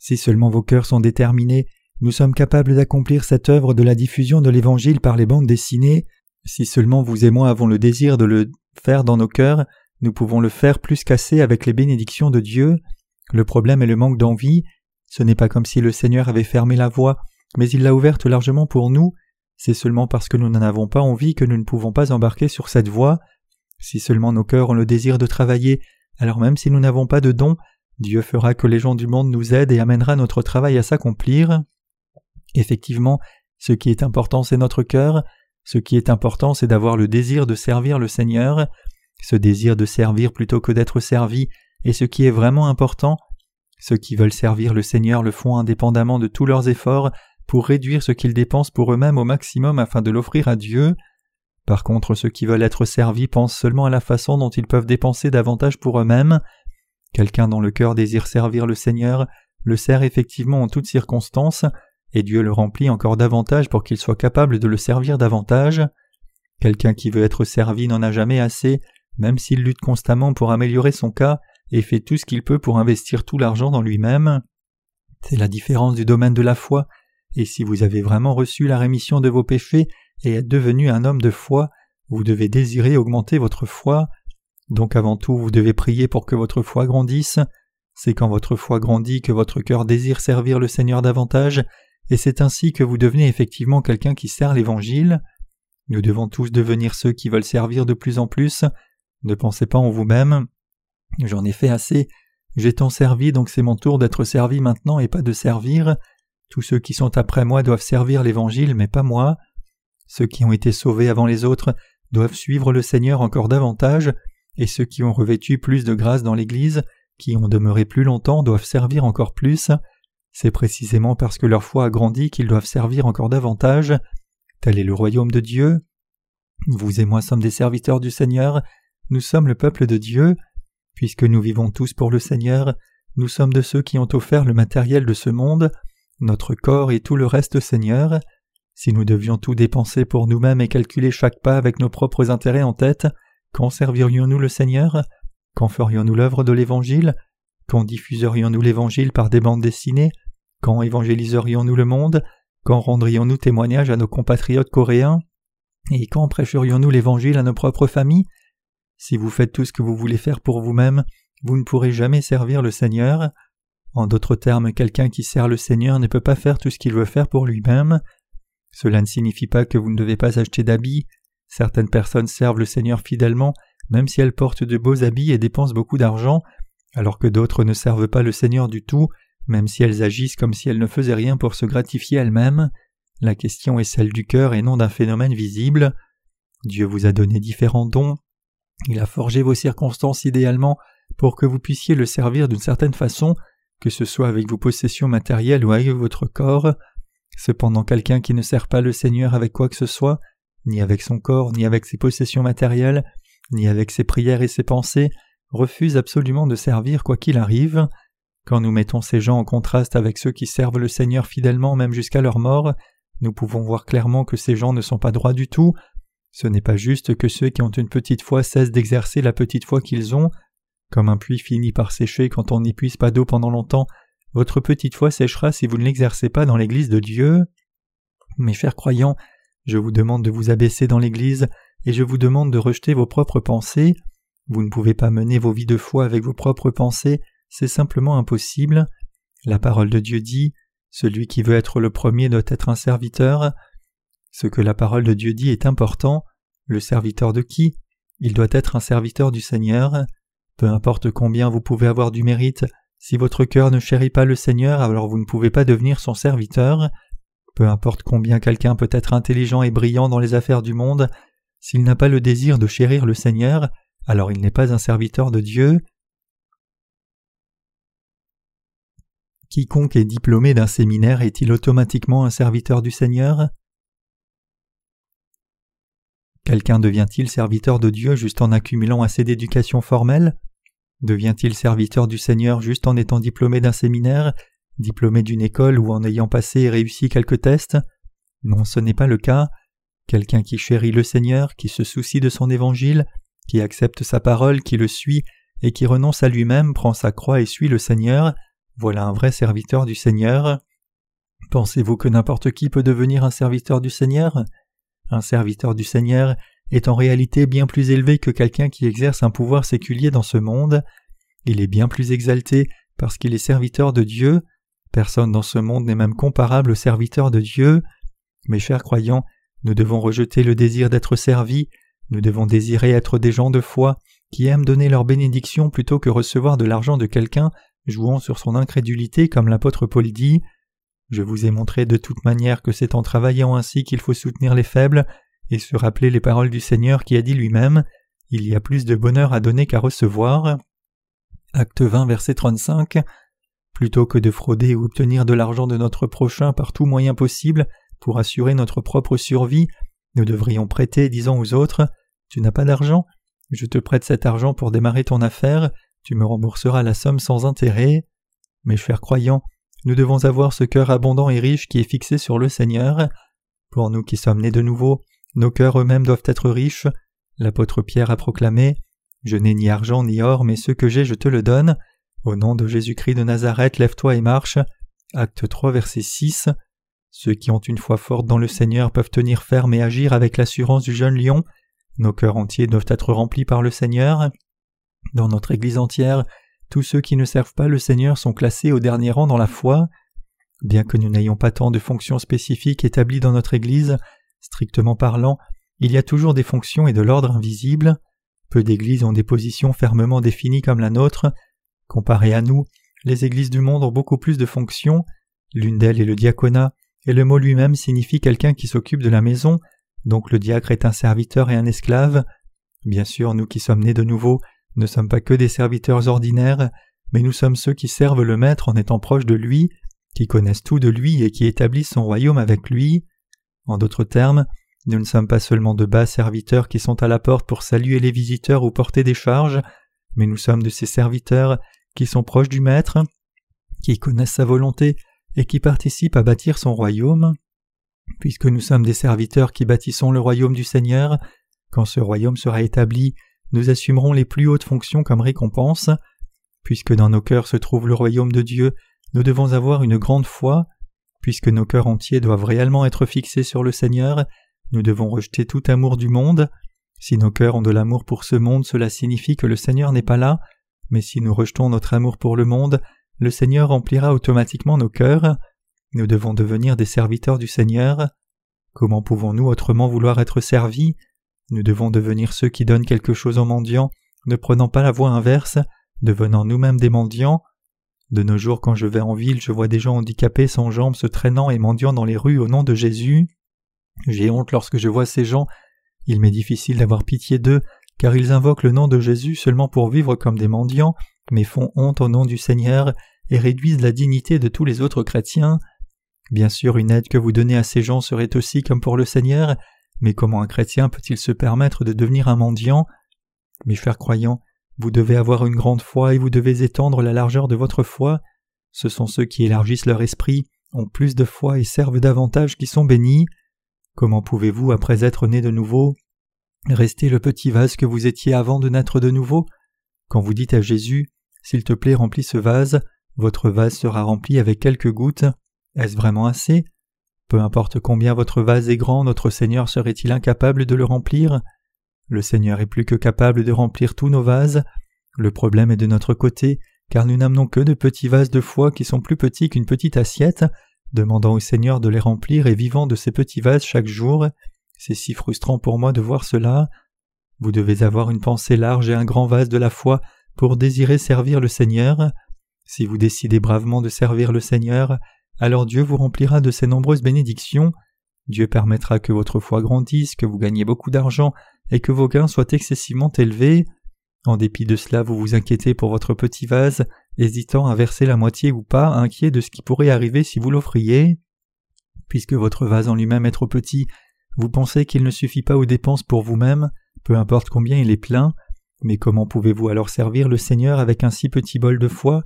Si seulement vos cœurs sont déterminés, nous sommes capables d'accomplir cette œuvre de la diffusion de l'Évangile par les bandes dessinées. Si seulement vous et moi avons le désir de le faire dans nos cœurs, nous pouvons le faire plus qu'assez avec les bénédictions de Dieu. Le problème est le manque d'envie. Ce n'est pas comme si le Seigneur avait fermé la voie, mais il l'a ouverte largement pour nous. C'est seulement parce que nous n'en avons pas envie que nous ne pouvons pas embarquer sur cette voie. Si seulement nos cœurs ont le désir de travailler, alors même si nous n'avons pas de dons, Dieu fera que les gens du monde nous aident et amènera notre travail à s'accomplir. Effectivement, ce qui est important, c'est notre cœur. Ce qui est important, c'est d'avoir le désir de servir le Seigneur. Ce désir de servir plutôt que d'être servi est ce qui est vraiment important. Ceux qui veulent servir le Seigneur le font indépendamment de tous leurs efforts pour réduire ce qu'ils dépensent pour eux-mêmes au maximum afin de l'offrir à Dieu. Par contre, ceux qui veulent être servis pensent seulement à la façon dont ils peuvent dépenser davantage pour eux-mêmes. Quelqu'un dont le cœur désire servir le Seigneur le sert effectivement en toutes circonstances, et Dieu le remplit encore davantage pour qu'il soit capable de le servir davantage. Quelqu'un qui veut être servi n'en a jamais assez, même s'il lutte constamment pour améliorer son cas et fait tout ce qu'il peut pour investir tout l'argent dans lui-même. C'est la différence du domaine de la foi, et si vous avez vraiment reçu la rémission de vos péchés et êtes devenu un homme de foi, vous devez désirer augmenter votre foi, donc avant tout vous devez prier pour que votre foi grandisse. C'est quand votre foi grandit que votre cœur désire servir le Seigneur davantage, et c'est ainsi que vous devenez effectivement quelqu'un qui sert l'Évangile. Nous devons tous devenir ceux qui veulent servir de plus en plus. Ne pensez pas en vous-même. J'en ai fait assez. J'ai tant servi, donc c'est mon tour d'être servi maintenant et pas de servir. Tous ceux qui sont après moi doivent servir l'Évangile, mais pas moi. Ceux qui ont été sauvés avant les autres doivent suivre le Seigneur encore davantage, et ceux qui ont revêtu plus de grâce dans l'Église, qui ont demeuré plus longtemps, doivent servir encore plus. C'est précisément parce que leur foi a grandi qu'ils doivent servir encore davantage. Tel est le royaume de Dieu. Vous et moi sommes des serviteurs du Seigneur, nous sommes le peuple de Dieu. Puisque nous vivons tous pour le Seigneur, nous sommes de ceux qui ont offert le matériel de ce monde, notre corps et tout le reste au Seigneur. Si nous devions tout dépenser pour nous-mêmes et calculer chaque pas avec nos propres intérêts en tête, quand servirions-nous le Seigneur? Quand ferions-nous l'œuvre de l'Évangile? Quand diffuserions-nous l'Évangile par des bandes dessinées? Quand évangéliserions-nous le monde? Quand rendrions-nous témoignage à nos compatriotes coréens? Et quand prêcherions-nous l'Évangile à nos propres familles? Si vous faites tout ce que vous voulez faire pour vous-même, vous ne pourrez jamais servir le Seigneur. En d'autres termes, quelqu'un qui sert le Seigneur ne peut pas faire tout ce qu'il veut faire pour lui-même. Cela ne signifie pas que vous ne devez pas acheter d'habits. Certaines personnes servent le Seigneur fidèlement, même si elles portent de beaux habits et dépensent beaucoup d'argent, alors que d'autres ne servent pas le Seigneur du tout, même si elles agissent comme si elles ne faisaient rien pour se gratifier elles-mêmes. La question est celle du cœur et non d'un phénomène visible. Dieu vous a donné différents dons. Il a forgé vos circonstances idéalement pour que vous puissiez le servir d'une certaine façon que ce soit avec vos possessions matérielles ou avec votre corps. Cependant quelqu'un qui ne sert pas le Seigneur avec quoi que ce soit, ni avec son corps, ni avec ses possessions matérielles, ni avec ses prières et ses pensées, refuse absolument de servir quoi qu'il arrive. Quand nous mettons ces gens en contraste avec ceux qui servent le Seigneur fidèlement même jusqu'à leur mort, nous pouvons voir clairement que ces gens ne sont pas droits du tout. Ce n'est pas juste que ceux qui ont une petite foi cessent d'exercer la petite foi qu'ils ont, comme un puits finit par sécher quand on n'y puise pas d'eau pendant longtemps, votre petite foi séchera si vous ne l'exercez pas dans l'Église de Dieu. Mes chers croyants, Je vous demande de vous abaisser dans l'Église, et je vous demande de rejeter vos propres pensées. Vous ne pouvez pas mener vos vies de foi avec vos propres pensées, c'est simplement impossible. La parole de Dieu dit Celui qui veut être le premier doit être un serviteur. Ce que la parole de Dieu dit est important. Le serviteur de qui? Il doit être un serviteur du Seigneur. Peu importe combien vous pouvez avoir du mérite, si votre cœur ne chérit pas le Seigneur, alors vous ne pouvez pas devenir son serviteur. Peu importe combien quelqu'un peut être intelligent et brillant dans les affaires du monde, s'il n'a pas le désir de chérir le Seigneur, alors il n'est pas un serviteur de Dieu. Quiconque est diplômé d'un séminaire est-il automatiquement un serviteur du Seigneur? Quelqu'un devient-il serviteur de Dieu juste en accumulant assez d'éducation formelle? Devient-il serviteur du Seigneur juste en étant diplômé d'un séminaire, diplômé d'une école ou en ayant passé et réussi quelques tests? Non, ce n'est pas le cas. Quelqu'un qui chérit le Seigneur, qui se soucie de son évangile, qui accepte sa parole, qui le suit, et qui renonce à lui-même, prend sa croix et suit le Seigneur, voilà un vrai serviteur du Seigneur. Pensez-vous que n'importe qui peut devenir un serviteur du Seigneur? Un serviteur du Seigneur est en réalité bien plus élevé que quelqu'un qui exerce un pouvoir séculier dans ce monde. Il est bien plus exalté parce qu'il est serviteur de Dieu. Personne dans ce monde n'est même comparable au serviteur de Dieu. Mes chers croyants, nous devons rejeter le désir d'être servis, nous devons désirer être des gens de foi qui aiment donner leur bénédiction plutôt que recevoir de l'argent de quelqu'un jouant sur son incrédulité comme l'apôtre Paul dit. Je vous ai montré de toute manière que c'est en travaillant ainsi qu'il faut soutenir les faibles et se rappeler les paroles du Seigneur qui a dit lui-même Il y a plus de bonheur à donner qu'à recevoir. Acte 20, verset 35. Plutôt que de frauder ou obtenir de l'argent de notre prochain par tout moyen possible pour assurer notre propre survie, nous devrions prêter, disant aux autres Tu n'as pas d'argent? Je te prête cet argent pour démarrer ton affaire, tu me rembourseras la somme sans intérêt. Mes chers croyants, nous devons avoir ce cœur abondant et riche qui est fixé sur le Seigneur. Pour nous qui sommes nés de nouveau, nos cœurs eux-mêmes doivent être riches. L'apôtre Pierre a proclamé Je n'ai ni argent ni or, mais ce que j'ai, je te le donne. Au nom de Jésus-Christ de Nazareth, lève-toi et marche. Acte 3, verset 6. Ceux qui ont une foi forte dans le Seigneur peuvent tenir ferme et agir avec l'assurance du jeune lion. Nos cœurs entiers doivent être remplis par le Seigneur. Dans notre Église entière, tous ceux qui ne servent pas le Seigneur sont classés au dernier rang dans la foi. Bien que nous n'ayons pas tant de fonctions spécifiques établies dans notre Église, Strictement parlant, il y a toujours des fonctions et de l'ordre invisible. Peu d'églises ont des positions fermement définies comme la nôtre. Comparé à nous, les églises du monde ont beaucoup plus de fonctions. L'une d'elles est le diaconat, et le mot lui-même signifie quelqu'un qui s'occupe de la maison, donc le diacre est un serviteur et un esclave. Bien sûr, nous qui sommes nés de nouveau ne sommes pas que des serviteurs ordinaires, mais nous sommes ceux qui servent le Maître en étant proches de lui, qui connaissent tout de lui et qui établissent son royaume avec lui. En d'autres termes, nous ne sommes pas seulement de bas serviteurs qui sont à la porte pour saluer les visiteurs ou porter des charges, mais nous sommes de ces serviteurs sont proches du Maître, qui connaissent sa volonté et qui participent à bâtir son royaume. Puisque nous sommes des serviteurs qui bâtissons le royaume du Seigneur, quand ce royaume sera établi, nous assumerons les plus hautes fonctions comme récompense. Puisque dans nos cœurs se trouve le royaume de Dieu, nous devons avoir une grande foi, Puisque nos cœurs entiers doivent réellement être fixés sur le Seigneur, nous devons rejeter tout amour du monde. Si nos cœurs ont de l'amour pour ce monde, cela signifie que le Seigneur n'est pas là, mais si nous rejetons notre amour pour le monde, le Seigneur remplira automatiquement nos cœurs. Nous devons devenir des serviteurs du Seigneur. Comment pouvons-nous autrement vouloir être servis? Nous devons devenir ceux qui donnent quelque chose aux mendiants, ne prenant pas la voie inverse, devenant nous-mêmes des mendiants. De nos jours, quand je vais en ville, je vois des gens handicapés sans jambes se traînant et mendiant dans les rues au nom de Jésus. J'ai honte lorsque je vois ces gens. Il m'est difficile d'avoir pitié d'eux, car ils invoquent le nom de Jésus seulement pour vivre comme des mendiants, mais font honte au nom du Seigneur et réduisent la dignité de tous les autres chrétiens. Bien sûr, une aide que vous donnez à ces gens serait aussi comme pour le Seigneur, mais comment un chrétien peut-il se permettre de devenir un mendiant? Mes chers croyants, vous devez avoir une grande foi et vous devez étendre la largeur de votre foi. Ce sont ceux qui élargissent leur esprit, ont plus de foi et servent davantage qui sont bénis. Comment pouvez-vous, après être né de nouveau, rester le petit vase que vous étiez avant de naître de nouveau Quand vous dites à Jésus S'il te plaît, remplis ce vase, votre vase sera rempli avec quelques gouttes. Est-ce vraiment assez? Peu importe combien votre vase est grand, notre Seigneur serait-il incapable de le remplir? Le Seigneur est plus que capable de remplir tous nos vases. Le problème est de notre côté, car nous n'amenons que de petits vases de foi qui sont plus petits qu'une petite assiette, demandant au Seigneur de les remplir et vivant de ces petits vases chaque jour. C'est si frustrant pour moi de voir cela. Vous devez avoir une pensée large et un grand vase de la foi pour désirer servir le Seigneur. Si vous décidez bravement de servir le Seigneur, alors Dieu vous remplira de ses nombreuses bénédictions. Dieu permettra que votre foi grandisse, que vous gagnez beaucoup d'argent et que vos gains soient excessivement élevés. En dépit de cela, vous vous inquiétez pour votre petit vase, hésitant à verser la moitié ou pas, inquiet de ce qui pourrait arriver si vous l'offriez. Puisque votre vase en lui-même est trop petit, vous pensez qu'il ne suffit pas aux dépenses pour vous-même, peu importe combien il est plein, mais comment pouvez-vous alors servir le Seigneur avec un si petit bol de foi?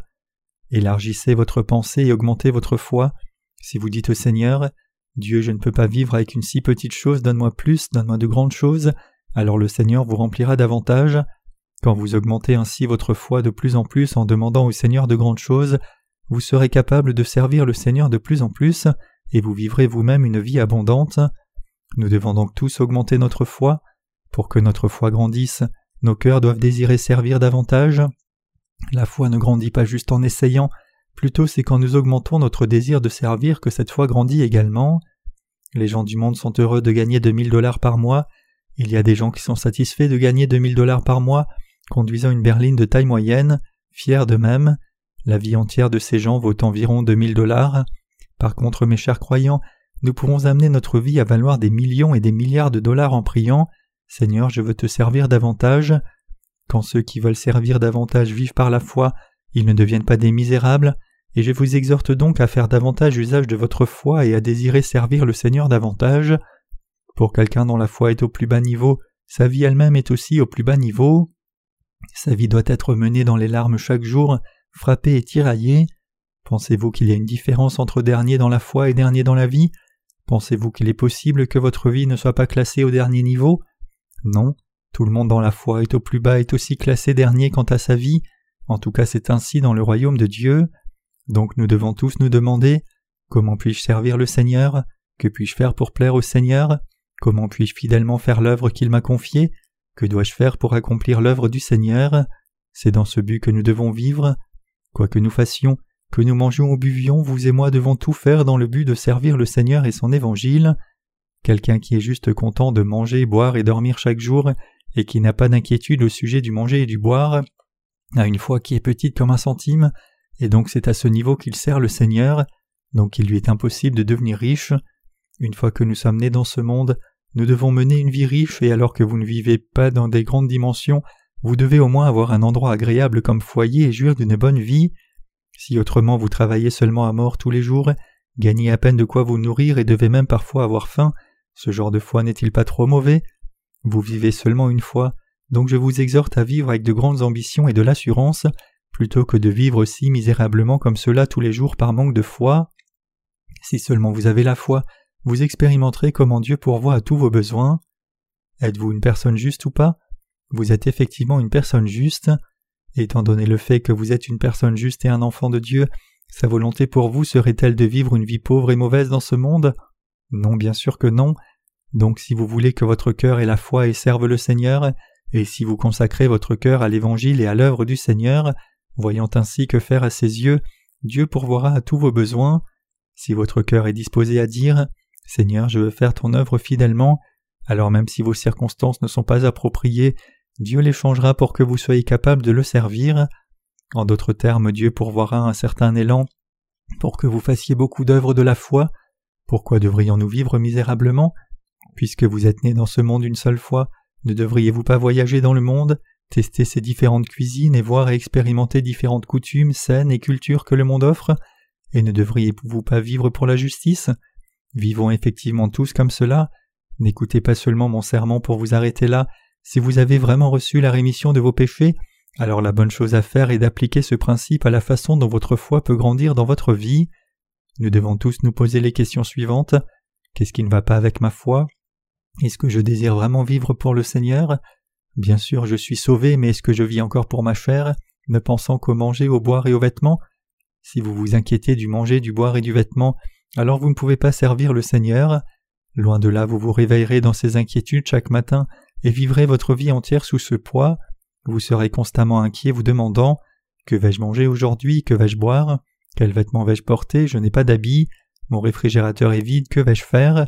Élargissez votre pensée et augmentez votre foi. Si vous dites au Seigneur Dieu, je ne peux pas vivre avec une si petite chose, donne-moi plus, donne-moi de grandes choses, alors le Seigneur vous remplira davantage. Quand vous augmentez ainsi votre foi de plus en plus en demandant au Seigneur de grandes choses, vous serez capable de servir le Seigneur de plus en plus, et vous vivrez vous-même une vie abondante. Nous devons donc tous augmenter notre foi. Pour que notre foi grandisse, nos cœurs doivent désirer servir davantage. La foi ne grandit pas juste en essayant, plutôt c'est quand nous augmentons notre désir de servir que cette foi grandit également. Les gens du monde sont heureux de gagner 2000 dollars par mois. Il y a des gens qui sont satisfaits de gagner 2000 dollars par mois, conduisant une berline de taille moyenne, fiers d'eux-mêmes. La vie entière de ces gens vaut environ 2000 dollars. Par contre, mes chers croyants, nous pourrons amener notre vie à valoir des millions et des milliards de dollars en priant Seigneur, je veux te servir davantage. Quand ceux qui veulent servir davantage vivent par la foi, ils ne deviennent pas des misérables, et je vous exhorte donc à faire davantage usage de votre foi et à désirer servir le Seigneur davantage. Pour quelqu'un dont la foi est au plus bas niveau, sa vie elle-même est aussi au plus bas niveau. Sa vie doit être menée dans les larmes chaque jour, frappée et tiraillée. Pensez-vous qu'il y a une différence entre dernier dans la foi et dernier dans la vie? Pensez-vous qu'il est possible que votre vie ne soit pas classée au dernier niveau? Non, tout le monde dans la foi est au plus bas est aussi classé dernier quant à sa vie, en tout cas c'est ainsi dans le royaume de Dieu. Donc nous devons tous nous demander Comment puis-je servir le Seigneur? Que puis-je faire pour plaire au Seigneur? Comment puis-je fidèlement faire l'œuvre qu'il m'a confiée? Que dois-je faire pour accomplir l'œuvre du Seigneur? C'est dans ce but que nous devons vivre. Quoi que nous fassions, que nous mangions ou buvions, vous et moi devons tout faire dans le but de servir le Seigneur et son évangile. Quelqu'un qui est juste content de manger, boire et dormir chaque jour, et qui n'a pas d'inquiétude au sujet du manger et du boire, a une foi qui est petite comme un centime, et donc c'est à ce niveau qu'il sert le Seigneur, donc il lui est impossible de devenir riche. Une fois que nous sommes nés dans ce monde, nous devons mener une vie riche et alors que vous ne vivez pas dans des grandes dimensions, vous devez au moins avoir un endroit agréable comme foyer et jouir d'une bonne vie. Si autrement vous travaillez seulement à mort tous les jours, gagnez à peine de quoi vous nourrir et devez même parfois avoir faim, ce genre de foi n'est-il pas trop mauvais? Vous vivez seulement une fois, donc je vous exhorte à vivre avec de grandes ambitions et de l'assurance, plutôt que de vivre si misérablement comme cela tous les jours par manque de foi. Si seulement vous avez la foi, vous expérimenterez comment Dieu pourvoit à tous vos besoins. Êtes-vous une personne juste ou pas? Vous êtes effectivement une personne juste. Étant donné le fait que vous êtes une personne juste et un enfant de Dieu, sa volonté pour vous serait-elle de vivre une vie pauvre et mauvaise dans ce monde? Non, bien sûr que non. Donc si vous voulez que votre cœur ait la foi et serve le Seigneur, et si vous consacrez votre cœur à l'Évangile et à l'œuvre du Seigneur, voyant ainsi que faire à ses yeux, Dieu pourvoira à tous vos besoins. Si votre cœur est disposé à dire Seigneur, je veux faire ton œuvre fidèlement, alors même si vos circonstances ne sont pas appropriées, Dieu les changera pour que vous soyez capable de le servir. En d'autres termes, Dieu pourvoira un certain élan pour que vous fassiez beaucoup d'œuvres de la foi. Pourquoi devrions-nous vivre misérablement? Puisque vous êtes nés dans ce monde une seule fois, ne devriez-vous pas voyager dans le monde, tester ces différentes cuisines et voir et expérimenter différentes coutumes, scènes et cultures que le monde offre? Et ne devriez-vous pas vivre pour la justice? Vivons effectivement tous comme cela. N'écoutez pas seulement mon serment pour vous arrêter là. Si vous avez vraiment reçu la rémission de vos péchés, alors la bonne chose à faire est d'appliquer ce principe à la façon dont votre foi peut grandir dans votre vie. Nous devons tous nous poser les questions suivantes. Qu'est-ce qui ne va pas avec ma foi? Est-ce que je désire vraiment vivre pour le Seigneur? Bien sûr, je suis sauvé, mais est-ce que je vis encore pour ma chair, ne pensant qu'au manger, au boire et aux vêtements? Si vous vous inquiétez du manger, du boire et du vêtement, alors vous ne pouvez pas servir le Seigneur. Loin de là, vous vous réveillerez dans ces inquiétudes chaque matin et vivrez votre vie entière sous ce poids. Vous serez constamment inquiet vous demandant Que vais-je manger aujourd'hui? Que vais-je boire? Quels vêtements vais-je porter? Je n'ai pas d'habits. Mon réfrigérateur est vide. Que vais-je faire?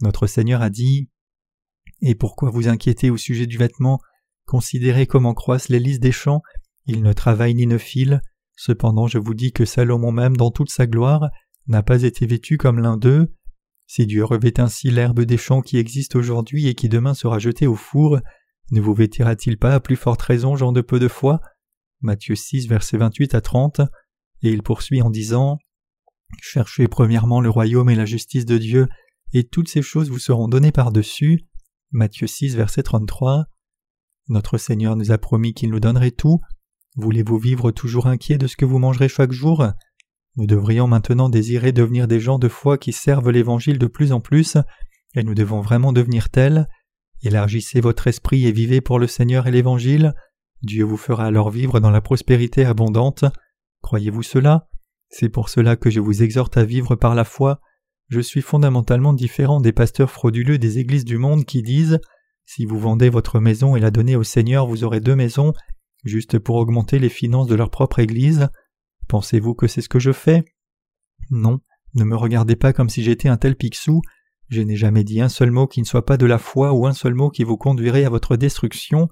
Notre Seigneur a dit Et pourquoi vous inquiétez au sujet du vêtement? Considérez comment croissent les lys des champs. Ils ne travaillent ni ne filent. Cependant, je vous dis que Salomon même, dans toute sa gloire, n'a pas été vêtu comme l'un d'eux. Si Dieu revêt ainsi l'herbe des champs qui existe aujourd'hui et qui demain sera jetée au four, ne vous vêtira-t-il pas à plus forte raison, gens de peu de foi? Matthieu 6, versets 28 à 30. Et il poursuit en disant Cherchez premièrement le royaume et la justice de Dieu, et toutes ces choses vous seront données par-dessus. Matthieu 6, verset 33. Notre Seigneur nous a promis qu'il nous donnerait tout. Voulez-vous vivre toujours inquiet de ce que vous mangerez chaque jour? Nous devrions maintenant désirer devenir des gens de foi qui servent l'Évangile de plus en plus, et nous devons vraiment devenir tels. Élargissez votre esprit et vivez pour le Seigneur et l'Évangile. Dieu vous fera alors vivre dans la prospérité abondante. Croyez-vous cela? C'est pour cela que je vous exhorte à vivre par la foi. Je suis fondamentalement différent des pasteurs frauduleux des églises du monde qui disent Si vous vendez votre maison et la donnez au Seigneur, vous aurez deux maisons, juste pour augmenter les finances de leur propre Église. Pensez-vous que c'est ce que je fais? Non, ne me regardez pas comme si j'étais un tel pixou. Je n'ai jamais dit un seul mot qui ne soit pas de la foi ou un seul mot qui vous conduirait à votre destruction.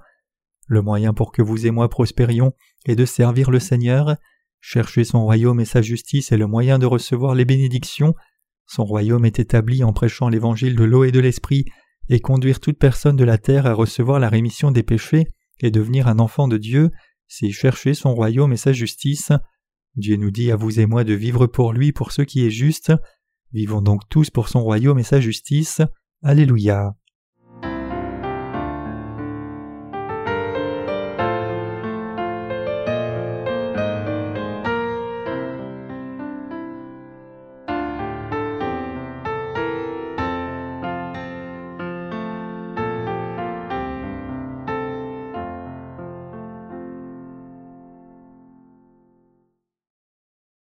Le moyen pour que vous et moi prospérions est de servir le Seigneur. Chercher son royaume et sa justice est le moyen de recevoir les bénédictions. Son royaume est établi en prêchant l'évangile de l'eau et de l'esprit, et conduire toute personne de la terre à recevoir la rémission des péchés et devenir un enfant de Dieu, c'est chercher son royaume et sa justice. Dieu nous dit à vous et moi de vivre pour lui pour ce qui est juste. Vivons donc tous pour son royaume et sa justice. Alléluia.